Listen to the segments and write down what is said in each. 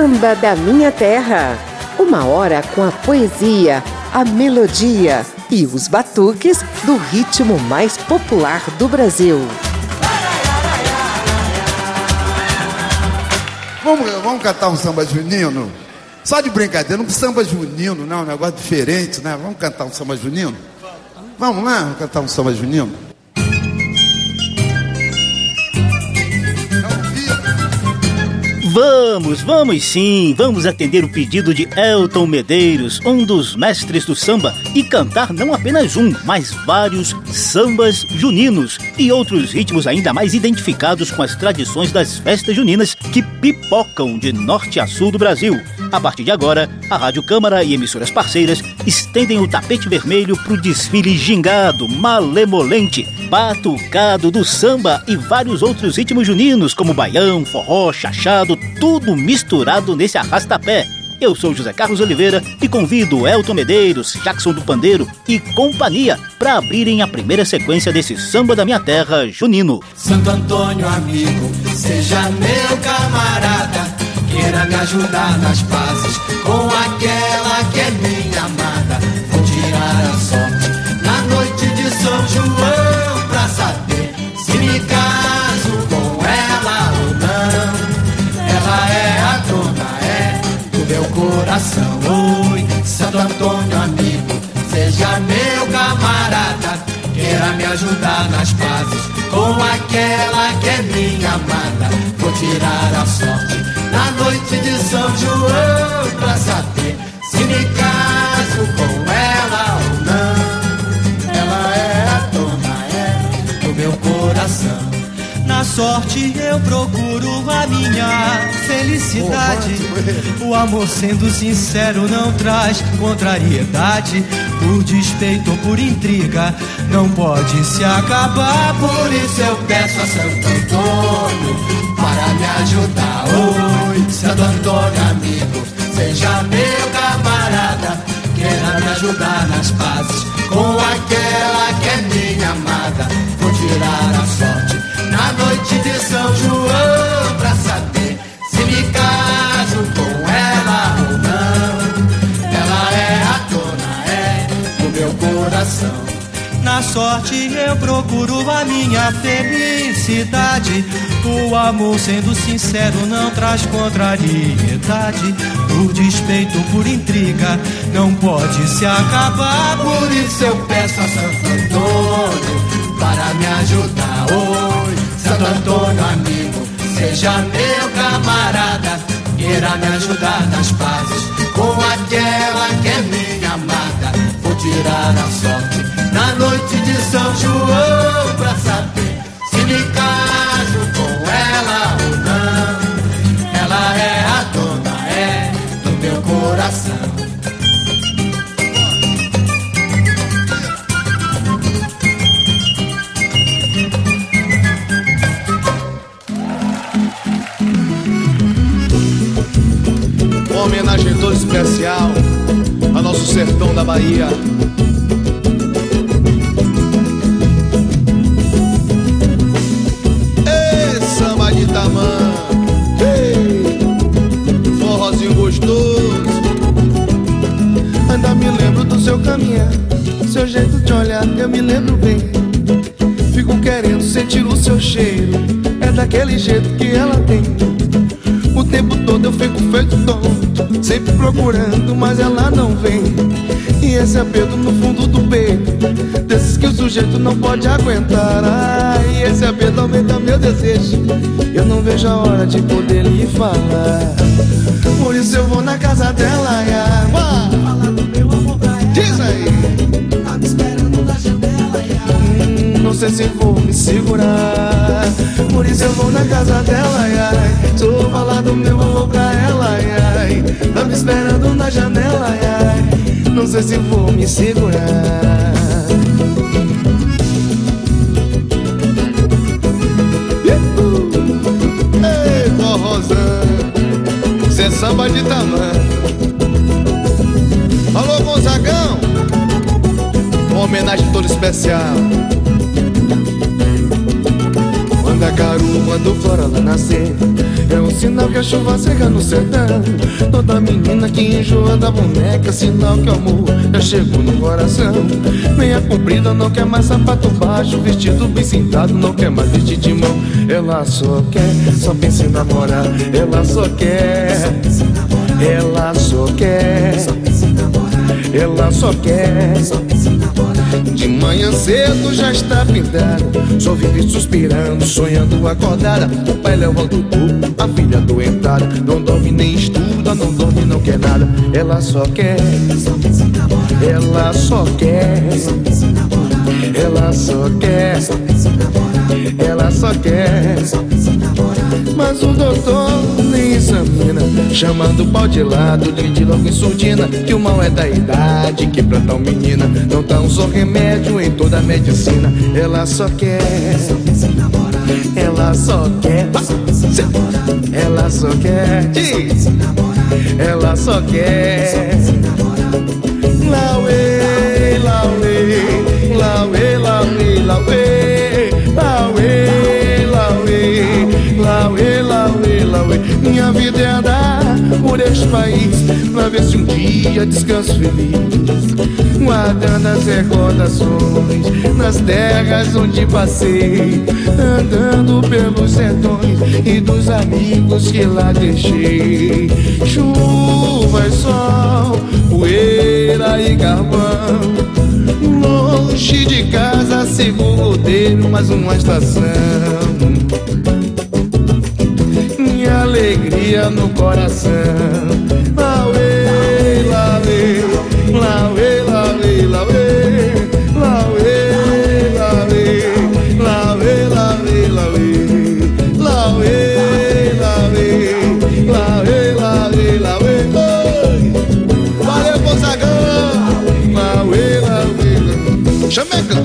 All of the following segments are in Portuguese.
Samba da Minha Terra. Uma hora com a poesia, a melodia e os batuques do ritmo mais popular do Brasil. Vamos, vamos cantar um samba junino? Só de brincadeira, um samba junino, não, um negócio diferente, né? Vamos cantar um samba junino? Vamos lá, vamos cantar um samba junino? Vamos, vamos sim, vamos atender o pedido de Elton Medeiros, um dos mestres do samba, e cantar não apenas um, mas vários sambas juninos e outros ritmos ainda mais identificados com as tradições das festas juninas que pipocam de norte a sul do Brasil. A partir de agora, a Rádio Câmara e emissoras parceiras estendem o tapete vermelho para o desfile gingado, malemolente, batucado do samba e vários outros ritmos juninos, como baião, forró, chachado, tudo misturado nesse arrastapé. Eu sou José Carlos Oliveira e convido Elton Medeiros, Jackson do Pandeiro e companhia para abrirem a primeira sequência desse samba da minha terra, junino. Santo Antônio, amigo, seja meu camarada, queira me ajudar nas pazes com aquela que é minha. Tirar a sorte na noite de São João pra saber se me caso com ela ou não. Ela é a dona, é do meu coração. Oi, Santo Antônio, amigo, seja meu camarada. Queira me ajudar nas pazes com aquela que é minha amada. Vou tirar a sorte na noite de São João pra saber minha felicidade. O amor sendo sincero não traz contrariedade. Por despeito ou por intriga, não pode se acabar. Por isso eu peço a Santo Antônio para me ajudar. Oi, Santo Antônio, amigo, seja meu camarada. Queira me ajudar nas pazes com aquela que é minha amada. Vou tirar a sorte na noite de São João se me caso com ela ou não. Ela é a dona, é do meu coração. Na sorte eu procuro a minha felicidade. O amor, sendo sincero, não traz contrariedade. Por despeito por intriga, não pode se acabar. Por isso eu peço a Santo Antônio para me ajudar. Oi, Santo Antônio, amigo, seja meu camarada. Queira me ajudar nas pazes com aquela que é minha amada. Vou tirar a sorte na noite de São João pra saber se me caso homenagem toda especial a nosso sertão da Bahia. Ei, samba de tamanho, ei, gostoso. Ainda me lembro do seu caminhar, seu jeito de olhar, eu me lembro bem. Fico querendo sentir o seu cheiro, é daquele jeito que ela tem. O tempo todo eu fico feito tonto, sempre procurando, mas ela não vem. E esse aperto no fundo do peito, desses que o sujeito não pode aguentar. Ai, esse aperto aumenta meu desejo, eu não vejo a hora de poder lhe falar. Por isso eu vou na casa dela, do meu amor pra ela. diz aí. Tá me esperando na janela, ia. Hum, Não sei se vou me segurar Por isso eu vou na casa dela, esperando na janela, ai, Não sei se vou me segurar Ei, forrozão, cê é samba de tamanho. Alô, Gonzagão, uma homenagem toda especial. Quando a caru, quando flora lá nascer É um sinal que a chuva seca no sertão. Toda menina que enjoa da boneca, sinal que o amor já chegou no coração. Meia comprida, não quer mais sapato baixo, vestido bem sentado, não quer mais vestir de mão. Ela só quer, só pensa em namorar. Ela só quer, ela só quer, ela só quer. De manhã cedo já está pintada, só vive suspirando, sonhando acordada. O pai levanta o tubo, a filha adoentada. Não dorme nem estuda, não dorme, não quer nada. Ela só quer, ela só quer, ela só quer, ela só quer. Mas o doutor chamando o pau de lado, de logo em surdina. Que o mal é da idade, que pra tal menina não tá um só remédio em toda a medicina. Ela só quer, ela só quer, ela só quer, diz, ela só quer. Lauê, vida é andar por este país pra ver se um dia descanso feliz. Guardando as recordações nas terras onde passei, andando pelos sertões e dos amigos que lá deixei. Chuva e sol, poeira e carvão. Longe de casa, sigo o rodeiro, mais uma estação. Alegria no coração. Lauê, lauê, lauê, lauê, lauê, lauê, lauê, lauê, lauê, lauê, lauê, lauê, lauê, lauê, lauê. Valeu, Gonzagão! Lauê, lauê. Chameca,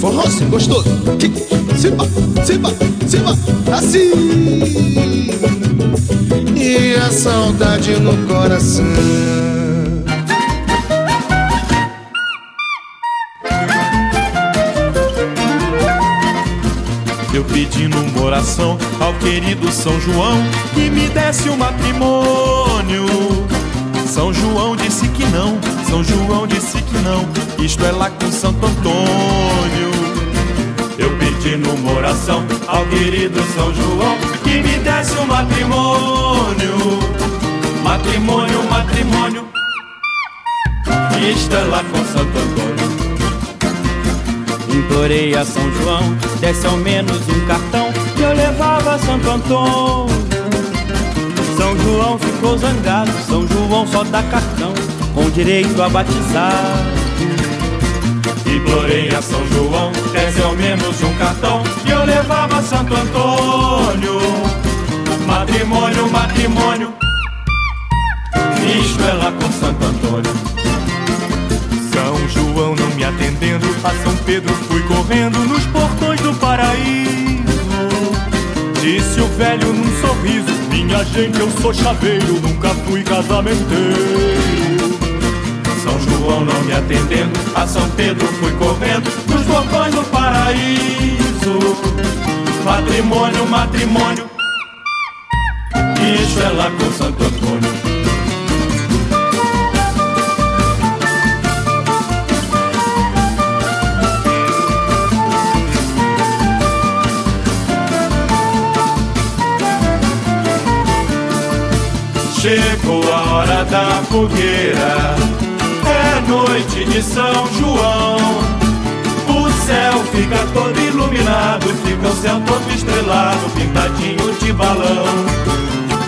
forrozinho gostoso. Simba, simba, simba, assim. E a saudade no coração. Eu pedi numa oração ao querido São João que me desse o matrimônio. São João disse que não, São João disse que não, isto é lá com Santo Antônio. Eu pedi numa oração ao querido São João que me desse o matrimônio. Matrimônio, matrimônio, é lá com Santo Antônio. Implorei a São João, desse ao menos um cartão que eu levava a Santo Antônio. São João ficou zangado, São João só dá cartão, com direito a batizar. Implorei a São João, desse ao menos um que eu levava Santo Antônio. Matrimônio, matrimônio, isto é lá com Santo Antônio. São João não me atendendo, a São Pedro fui correndo nos portões do paraíso. Disse o velho num sorriso: Minha gente, eu sou chaveiro, nunca fui casamenteiro. João não me atendendo, a São Pedro fui correndo nos portões do paraíso. Matrimônio, matrimônio, isso é lá com Santo Antônio. Chegou a hora da fogueira, noite de São João. O céu fica todo iluminado, fica o céu todo estrelado, pintadinho de balão.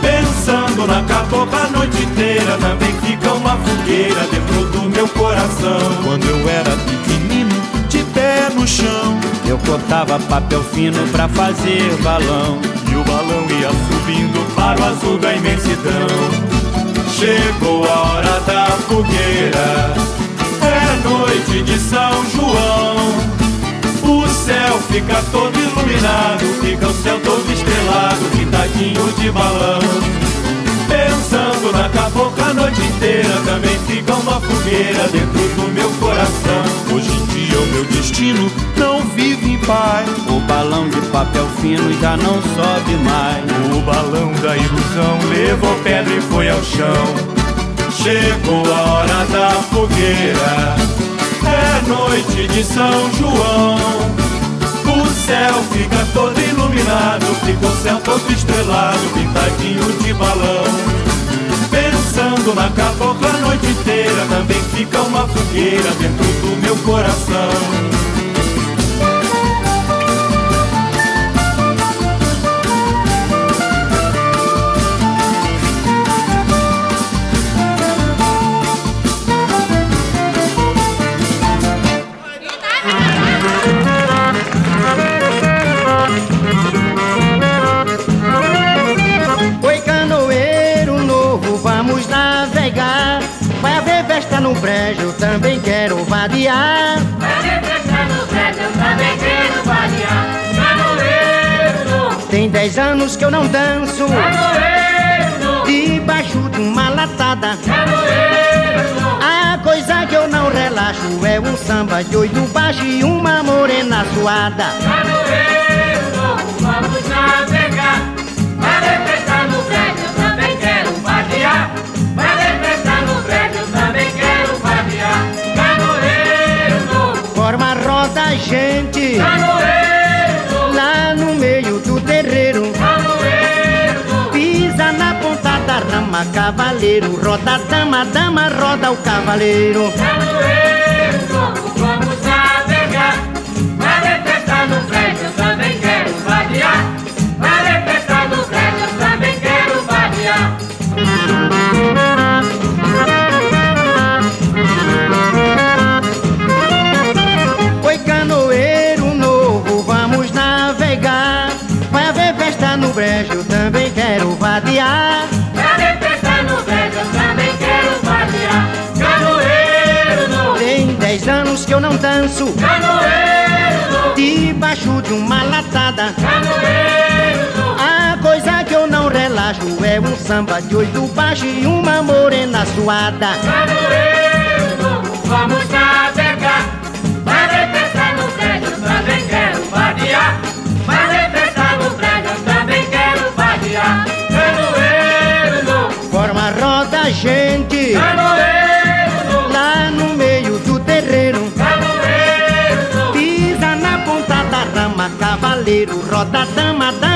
Pensando na cabocla a noite inteira, também fica uma fogueira dentro do meu coração. Quando eu era pequenino, de pé no chão, Eu cortava papel fino pra fazer balão. e o balão ia subindo para o azul da imensidão. Chegou a hora da fogueira, é noite de São João. O céu fica todo iluminado, fica o céu todo estrelado, pintadinho de balão. Pensando na cabocla a noite inteira. Também fica uma fogueira dentro do meu coração. Hoje em dia o meu destino não vive em paz. O balão de papel fino já não sobe mais. O balão da ilusão levou pedra e foi ao chão. Chegou a hora da fogueira. É noite de São João. O céu fica todo iluminado, fica o céu todo estrelado, pintadinho de balão. Pensando na cabocla a noite inteira, também fica uma fogueira dentro do meu coração. No brejo, também quero vadiar. Vai festa no brejo, eu também quero vadiar. Canoeiro Tem dez anos que eu não danço. Canoeiro Debaixo de uma latada. Canoeiro A coisa que eu não relaxo é um samba de oito baixo e uma morena suada. Canoeiro forma roda gente. Canoeiro Lá no meio do terreiro. Pisa na ponta da rama Cavaleiro, roda dama, dama, roda o cavaleiro. Vamos navegar. Vai festa no prédio, eu também quero vadiar Uma latada. A coisa que eu não relaxo é um samba de oito baixo e uma morena suada. Vamos navegar. Para festa no eu também quero vadiar. Para festa no eu também quero vadiar. Canoeiro. Forma roda gente Canoeiro roda dama, dama,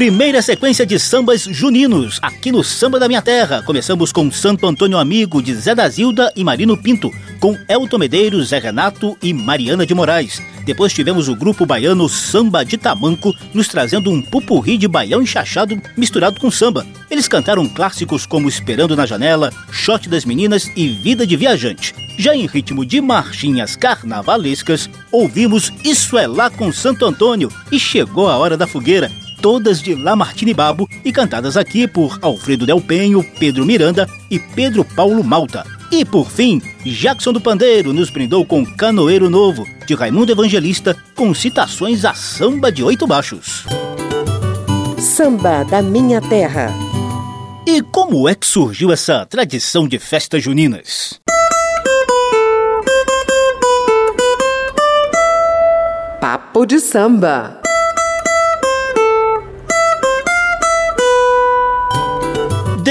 Primeira sequência de sambas juninos, aqui no Samba da Minha Terra. Começamos com Santo Antônio Amigo, de Zé da Zilda e Marino Pinto, com Elton Medeiros, Zé Renato e Mariana de Moraes. Depois tivemos o grupo baiano Samba de Tamanco, nos trazendo um pupurri de baião enxachado misturado com samba. Eles cantaram clássicos como Esperando na Janela, Shot das Meninas e Vida de Viajante. Já em ritmo de marchinhas carnavalescas, ouvimos Isso é Lá com Santo Antônio e chegou a hora da fogueira todas de Lamartine Babo e cantadas aqui por Alfredo Del Penho, Pedro Miranda e Pedro Paulo Malta. E por fim, Jackson do Pandeiro nos brindou com Canoeiro Novo, de Raimundo Evangelista, com citações a samba de oito baixos. Samba da Minha Terra. E como é que surgiu essa tradição de festas juninas? Papo de samba.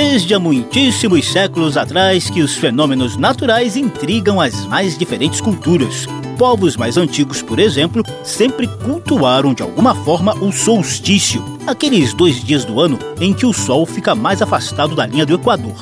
Desde há muitíssimos séculos atrás que os fenômenos naturais intrigam as mais diferentes culturas. Povos mais antigos, por exemplo, sempre cultuaram de alguma forma o solstício, aqueles dois dias do ano em que o Sol fica mais afastado da linha do Equador.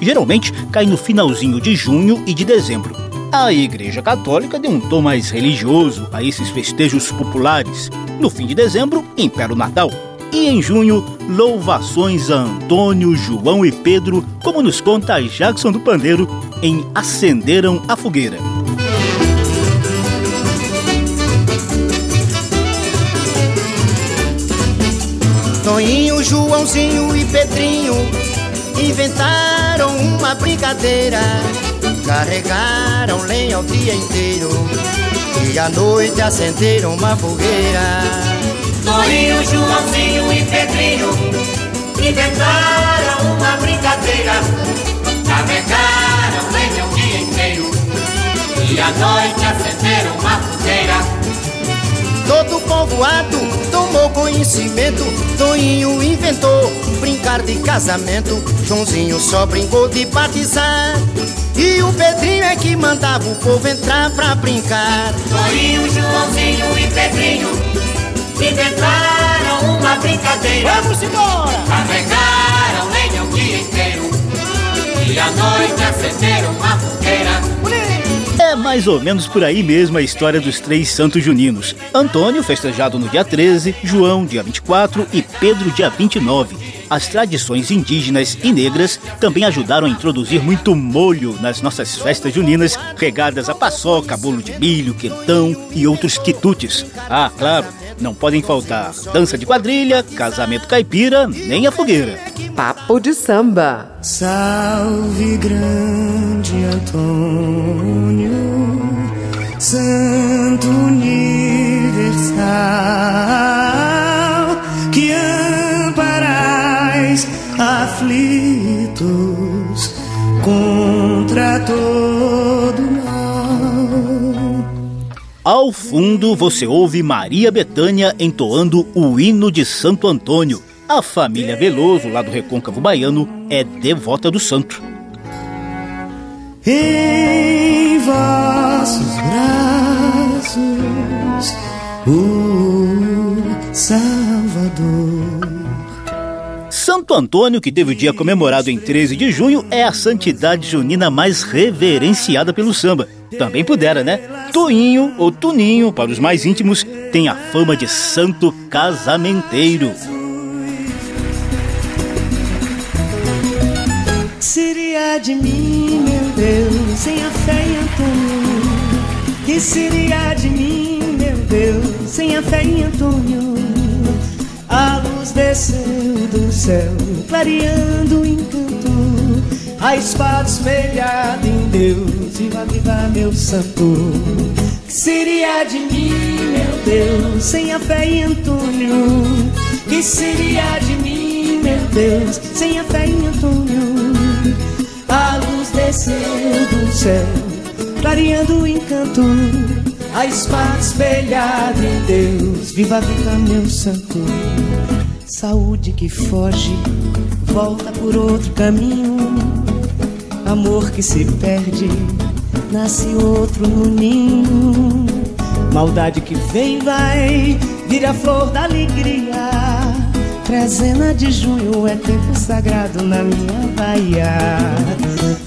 Geralmente cai no finalzinho de junho e de dezembro. A Igreja Católica deu um tom mais religioso a esses festejos populares. No fim de dezembro, impera o Natal. E em junho, louvações a Antônio, João e Pedro, como nos conta Jackson do Pandeiro em Acenderam a Fogueira. Toninho, Joãozinho e Pedrinho inventaram uma brincadeira. Carregaram lenha o dia inteiro e à noite acenderam uma fogueira. Toninho, Joãozinho e Pedrinho inventaram uma brincadeira. Carregaram lenha o dia inteiro e à noite acenderam uma fogueira. Todo povoado tomou conhecimento. Toinho inventou brincar de casamento. Joãozinho só brincou de batizar. E o Pedrinho é que mandava o povo entrar pra brincar. Toinho, Joãozinho e Pedrinho inventaram uma brincadeira. Vamos embora! Carregaram lenha o dia inteiro e à noite acenderam uma fogueira. É mais ou menos por aí mesmo a história dos três santos juninos. Antônio, festejado no dia 13, João, dia 24 e Pedro, dia 29. As tradições indígenas e negras também ajudaram a introduzir muito molho nas nossas festas juninas, regadas a paçoca, bolo de milho, quentão e outros quitutes. Ah, claro, não podem faltar dança de quadrilha, casamento caipira, nem a fogueira. Papo de samba. Salve grande Antônio, Ao fundo você ouve Maria Betânia entoando o hino de Santo Antônio. A família Veloso, lá do Recôncavo Baiano, é devota do santo. Em vossos braços, o Salvador. Santo Antônio, que teve o dia comemorado em 13 de junho, é a santidade junina mais reverenciada pelo samba. Também pudera, né? Toinho ou Tuninho, para os mais íntimos, tem a fama de santo casamenteiro. seria de mim, meu Deus, sem a fé em Antônio? Que seria de mim, meu Deus, sem a fé em Antônio? A luz desceu do céu, clareando o encanto, a espada espelhada em Deus, viva, viva, meu santo. Que seria de mim, meu Deus, sem a fé em Antônio? Que seria de mim, meu Deus, sem a fé em Antônio? A luz desceu do céu, clareando o encanto, a espada espelhada em Deus. Viva, viva, meu santo. Saúde que foge, volta por outro caminho. Amor que se perde, nasce outro no ninho. Maldade que vem, vai, vira flor da alegria. Trezena de junho é tempo sagrado na minha Bahia.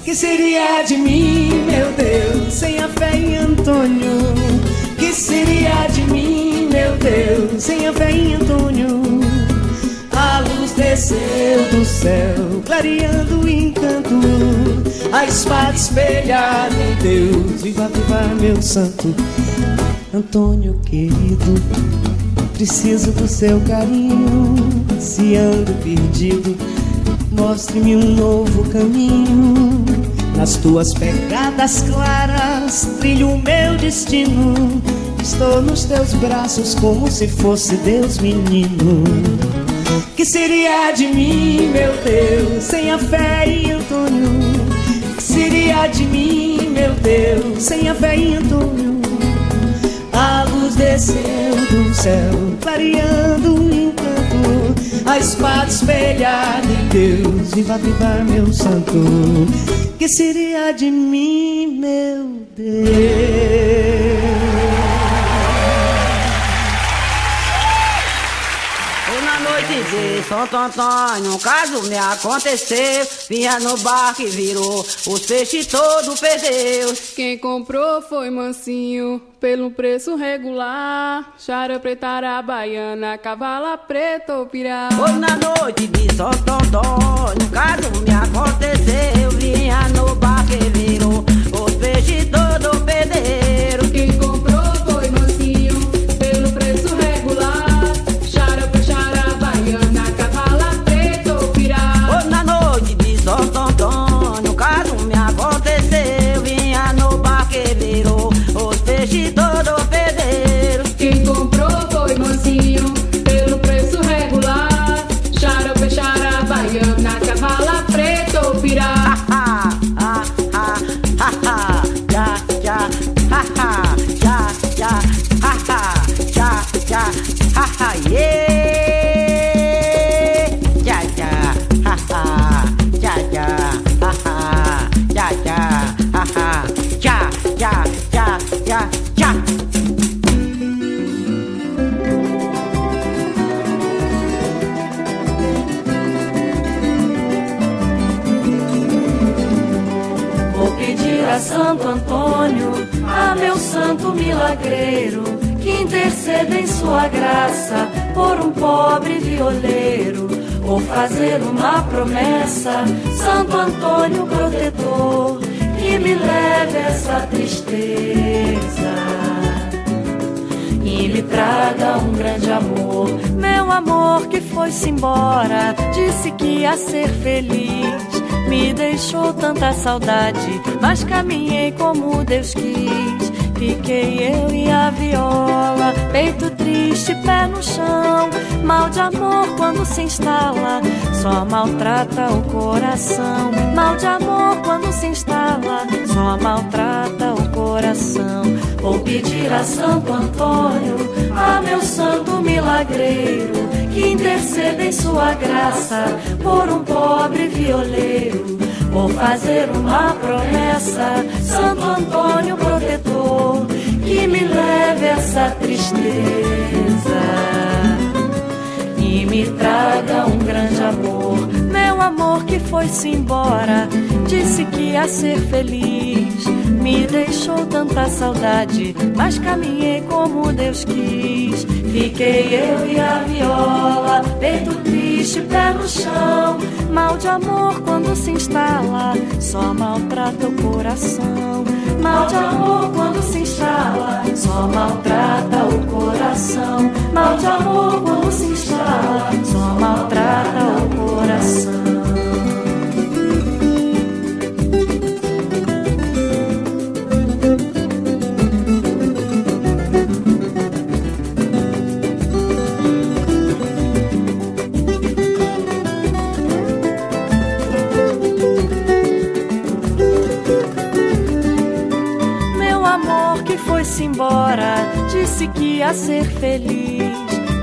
Que seria de mim, meu Deus, sem a fé em Antônio? Que seria de mim, meu Deus, sem a fé em Antônio? Desceu do céu, clareando o encanto. A espada espelhada em Deus, viva, viva, meu santo. Antônio querido, preciso do seu carinho. Se ando perdido, mostre-me um novo caminho. Nas tuas pegadas claras, trilho o meu destino. Estou nos teus braços como se fosse Deus menino. Que seria de mim, meu Deus, sem a fé em Antônio? Que seria de mim, meu Deus, sem a fé em Antônio? A luz desceu do céu, clareando o encanto, a espada espelhada em Deus. Viva, viva, meu santo. Que seria de mim, meu Deus? De Santo Antônio, um caso me aconteceu. Vinha no barco e virou, os peixes todos perdeu. Quem comprou foi mansinho, pelo preço regular. Chara preta, baiana, cavala preta ou pirá. Foi na noite de Santo Antônio, um caso me aconteceu. Vinha no barco e virou, os peixes todos perderam. Em sua graça por um pobre violeiro. Vou fazer uma promessa, Santo Antônio protetor, que me leve essa tristeza e me traga um grande amor. Meu amor que foi-se embora, disse que ia ser feliz. Me deixou tanta saudade, mas caminhei como Deus quis. Fiquei eu e a viola, peito triste, pé no chão. Mal de amor quando se instala, só maltrata o coração. Mal de amor quando se instala, só maltrata o coração. Vou pedir a Santo Antônio, a meu santo milagreiro, que interceda em sua graça por um pobre violeiro. Vou fazer uma promessa, Santo Antônio protetor, essa tristeza e me traga um grande amor. Meu amor que foi-se embora, disse que ia ser feliz. Me deixou tanta saudade, mas caminhei como Deus quis. Fiquei eu e a viola, peito triste, pé no chão. Mal de amor quando se instala, só maltrata o coração. Mal de amor quando se instala, só maltrata o coração. Mal de amor quando se instala, só maltrata o coração. Disse que ia ser feliz.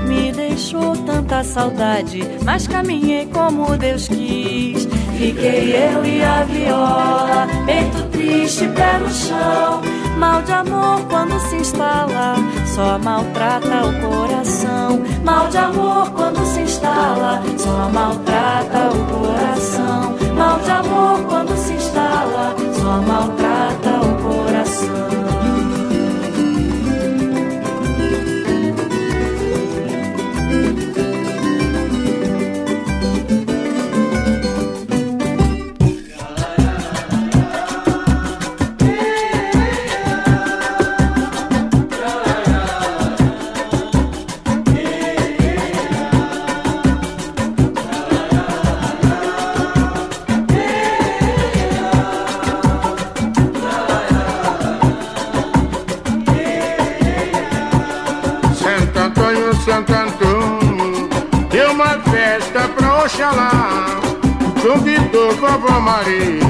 Me deixou tanta saudade, mas caminhei como Deus quis. Fiquei eu e a viola, peito triste, pé no chão. Mal de amor quando se instala, só maltrata o coração. Mal de amor quando se instala, só maltrata o coração. Mal de amor quando se instala, só maltrata Oxalá, convidou vovó Maria,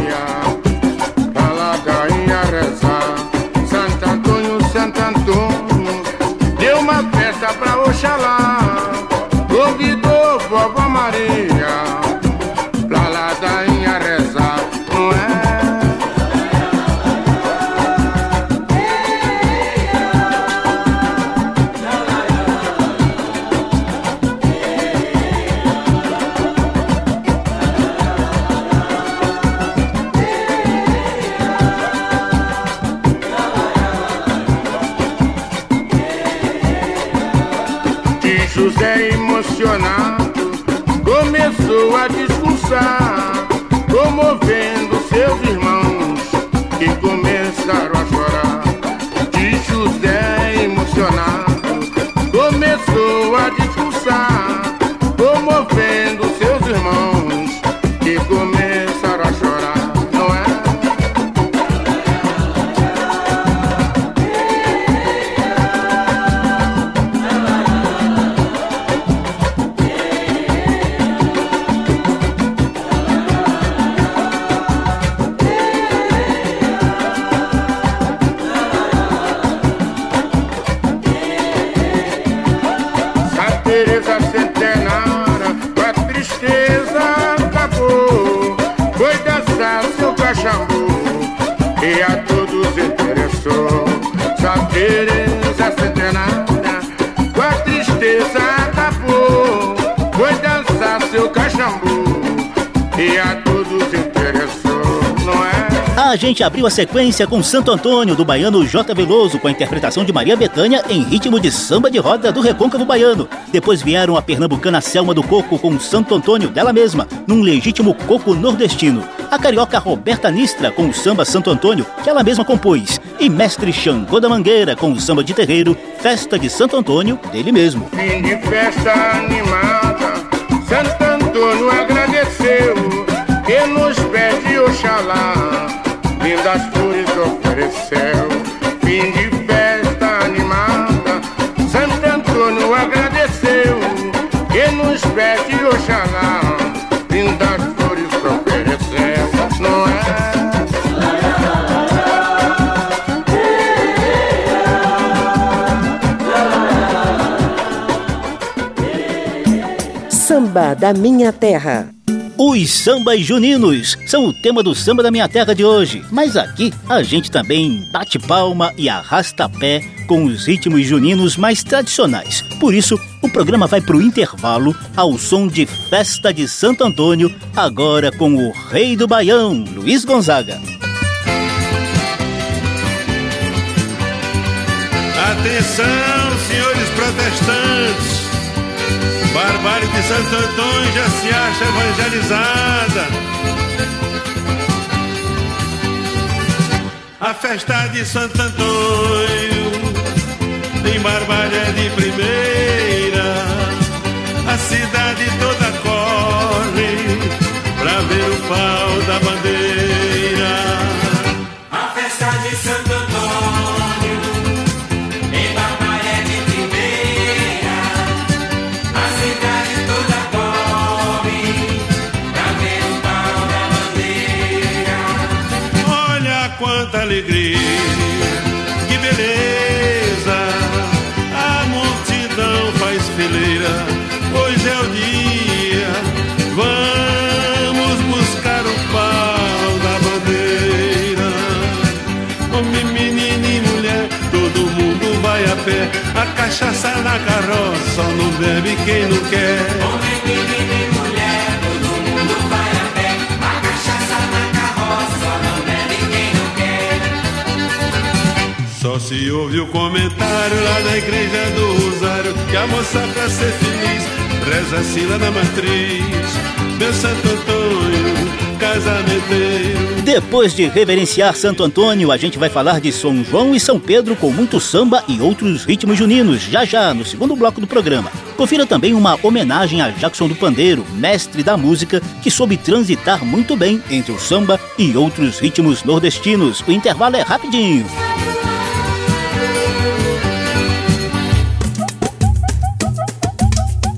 Emocionado começou a discursar, it is a a gente abriu a sequência com Santo Antônio, do baiano J. Veloso, com a interpretação de Maria Bethânia em ritmo de samba de roda do Recôncavo Baiano. Depois vieram a pernambucana Selma do Coco com Santo Antônio, dela mesma, num legítimo coco nordestino. A carioca Roberta Nistra com o samba Santo Antônio, que ela mesma compôs. E mestre Xangô da Mangueira com o samba de terreiro Festa de Santo Antônio, dele mesmo. Fim de festa animada, Santo Antônio agradeceu que nos pede Oxalá lindas flores ofereceu. Fim de festa animada, Santo Antônio agradeceu. Que nos pede Oxalá, lindas flores ofereceu. Não é? Samba da Minha Terra. Os sambas juninos são o tema do samba da minha terra de hoje. Mas aqui a gente também bate palma e arrasta pé com os ritmos juninos mais tradicionais. Por isso, o programa vai para o intervalo ao som de Festa de Santo Antônio, agora com o rei do Baião, Luiz Gonzaga. Atenção, senhores protestantes! Barbárie de Santo Antônio já se acha evangelizada. A festa de Santo Antônio tem Barbárie de primeira. A cidade toda corre pra ver o pau da alegria, que beleza. A multidão faz fileira, hoje é o dia. Vamos buscar o pau da bandeira. Homem, menino e mulher, todo mundo vai a pé. A cachaça na carroça, só não bebe quem não quer. Se ouve o comentário lá da igreja do Rosário Que a moça pra ser feliz reza assim lá na matriz Meu Santo Antônio, casamenteiro Depois de reverenciar Santo Antônio, a gente vai falar de São João e São Pedro com muito samba e outros ritmos juninos, já já no segundo bloco do programa. Confira também uma homenagem a Jackson do Pandeiro, mestre da música, que soube transitar muito bem entre o samba e outros ritmos nordestinos. O intervalo é rapidinho.